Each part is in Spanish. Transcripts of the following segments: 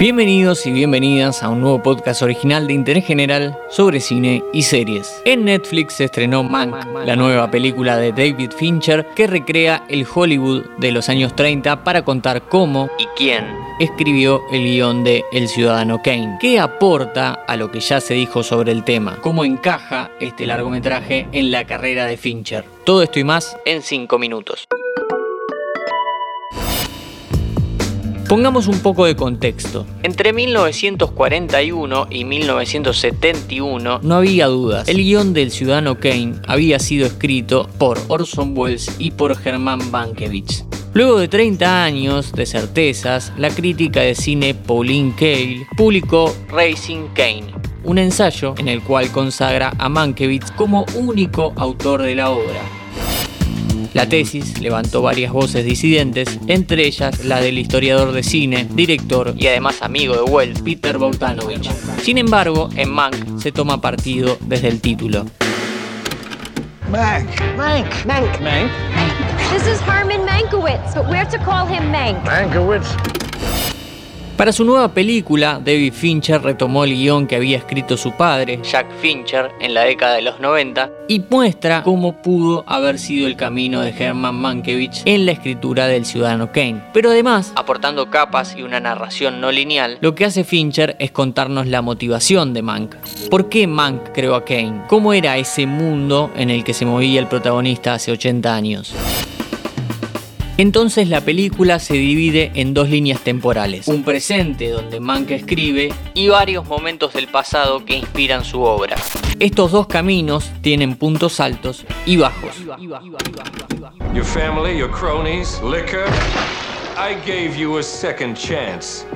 Bienvenidos y bienvenidas a un nuevo podcast original de interés general sobre cine y series. En Netflix se estrenó Mank, la nueva película de David Fincher que recrea el Hollywood de los años 30 para contar cómo y quién escribió el guion de El Ciudadano Kane, qué aporta a lo que ya se dijo sobre el tema, cómo encaja este largometraje en la carrera de Fincher. Todo esto y más en 5 minutos. Pongamos un poco de contexto. Entre 1941 y 1971 no había dudas. El guion del Ciudadano Kane había sido escrito por Orson Welles y por Herman Mankiewicz. Luego de 30 años de certezas, la crítica de cine Pauline Kael publicó Racing Kane, un ensayo en el cual consagra a Mankiewicz como único autor de la obra. La tesis levantó varias voces disidentes, entre ellas la del historiador de cine, director y además amigo de Wells, Peter Bogdanovich. Sin embargo, en Mank se toma partido desde el título. Mank. Mank. Mank. Mank. This is Herman Mankiewicz, but we're to call him Mank. Mankiewicz. Para su nueva película, David Fincher retomó el guion que había escrito su padre, Jack Fincher, en la década de los 90 y muestra cómo pudo haber sido el camino de Herman Mankiewicz en la escritura del Ciudadano Kane. Pero además, aportando capas y una narración no lineal, lo que hace Fincher es contarnos la motivación de Mank. ¿Por qué Mank creó a Kane? ¿Cómo era ese mundo en el que se movía el protagonista hace 80 años? Entonces la película se divide en dos líneas temporales, un presente donde Mank escribe y varios momentos del pasado que inspiran su obra. Estos dos caminos tienen puntos altos y bajos. Your family, your cronies, liquor. I gave you a second chance.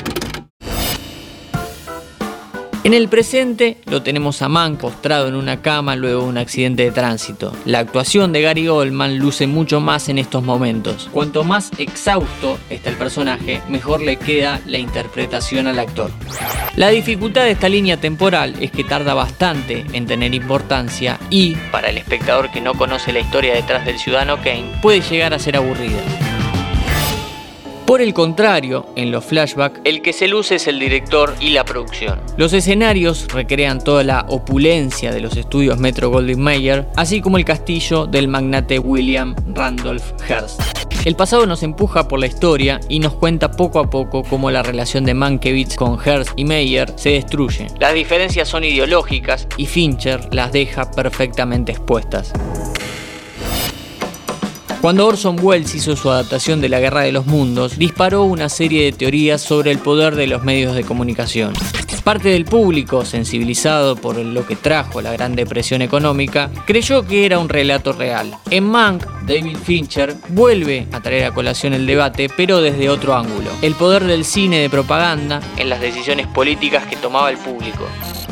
En el presente lo tenemos a Mank postrado en una cama luego de un accidente de tránsito. La actuación de Gary Oldman luce mucho más en estos momentos. Cuanto más exhausto está el personaje, mejor le queda la interpretación al actor. La dificultad de esta línea temporal es que tarda bastante en tener importancia y, para el espectador que no conoce la historia detrás del ciudadano Kane, puede llegar a ser aburrida. Por el contrario, en los flashbacks, el que se luce es el director y la producción. Los escenarios recrean toda la opulencia de los estudios Metro Goldwyn Mayer, así como el castillo del magnate William Randolph Hearst. El pasado nos empuja por la historia y nos cuenta poco a poco cómo la relación de Mankiewicz con Hearst y Mayer se destruye. Las diferencias son ideológicas y Fincher las deja perfectamente expuestas. Cuando Orson Welles hizo su adaptación de La Guerra de los Mundos, disparó una serie de teorías sobre el poder de los medios de comunicación. Parte del público, sensibilizado por lo que trajo la Gran Depresión económica, creyó que era un relato real. En Mank, David Fincher vuelve a traer a colación el debate, pero desde otro ángulo. El poder del cine de propaganda en las decisiones políticas que tomaba el público.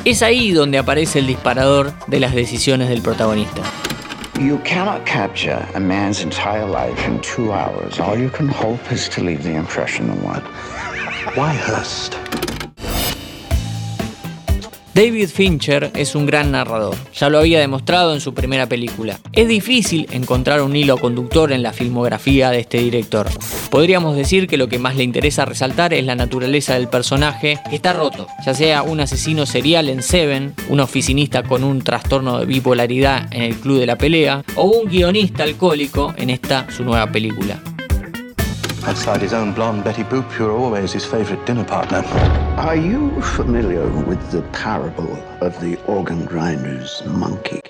Es ahí donde aparece el disparador de las decisiones del protagonista. You cannot capture a man's entire life in two hours. All you can hope is to leave the impression of one. Why Hearst? David Fincher es un gran narrador, ya lo había demostrado en su primera película. Es difícil encontrar un hilo conductor en la filmografía de este director. Podríamos decir que lo que más le interesa resaltar es la naturaleza del personaje que está roto, ya sea un asesino serial en Seven, un oficinista con un trastorno de bipolaridad en el Club de la Pelea, o un guionista alcohólico en esta su nueva película. Outside his own blonde Betty Boop, you're always his favorite dinner partner. Are you familiar with the parable of the organ grinder's monkey?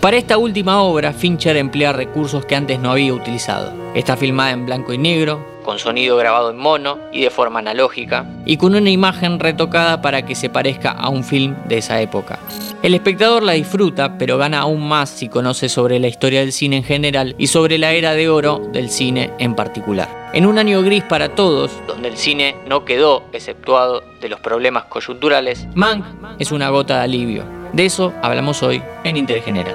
Para esta última obra, Fincher emplea recursos que antes no había utilizado. Está filmada en blanco y negro, con sonido grabado en mono y de forma analógica, y con una imagen retocada para que se parezca a un film de esa época. El espectador la disfruta, pero gana aún más si conoce sobre la historia del cine en general y sobre la era de oro del cine en particular. En un año gris para todos, donde el cine no quedó exceptuado de los problemas coyunturales, Mank es una gota de alivio. De eso hablamos hoy en Interés General.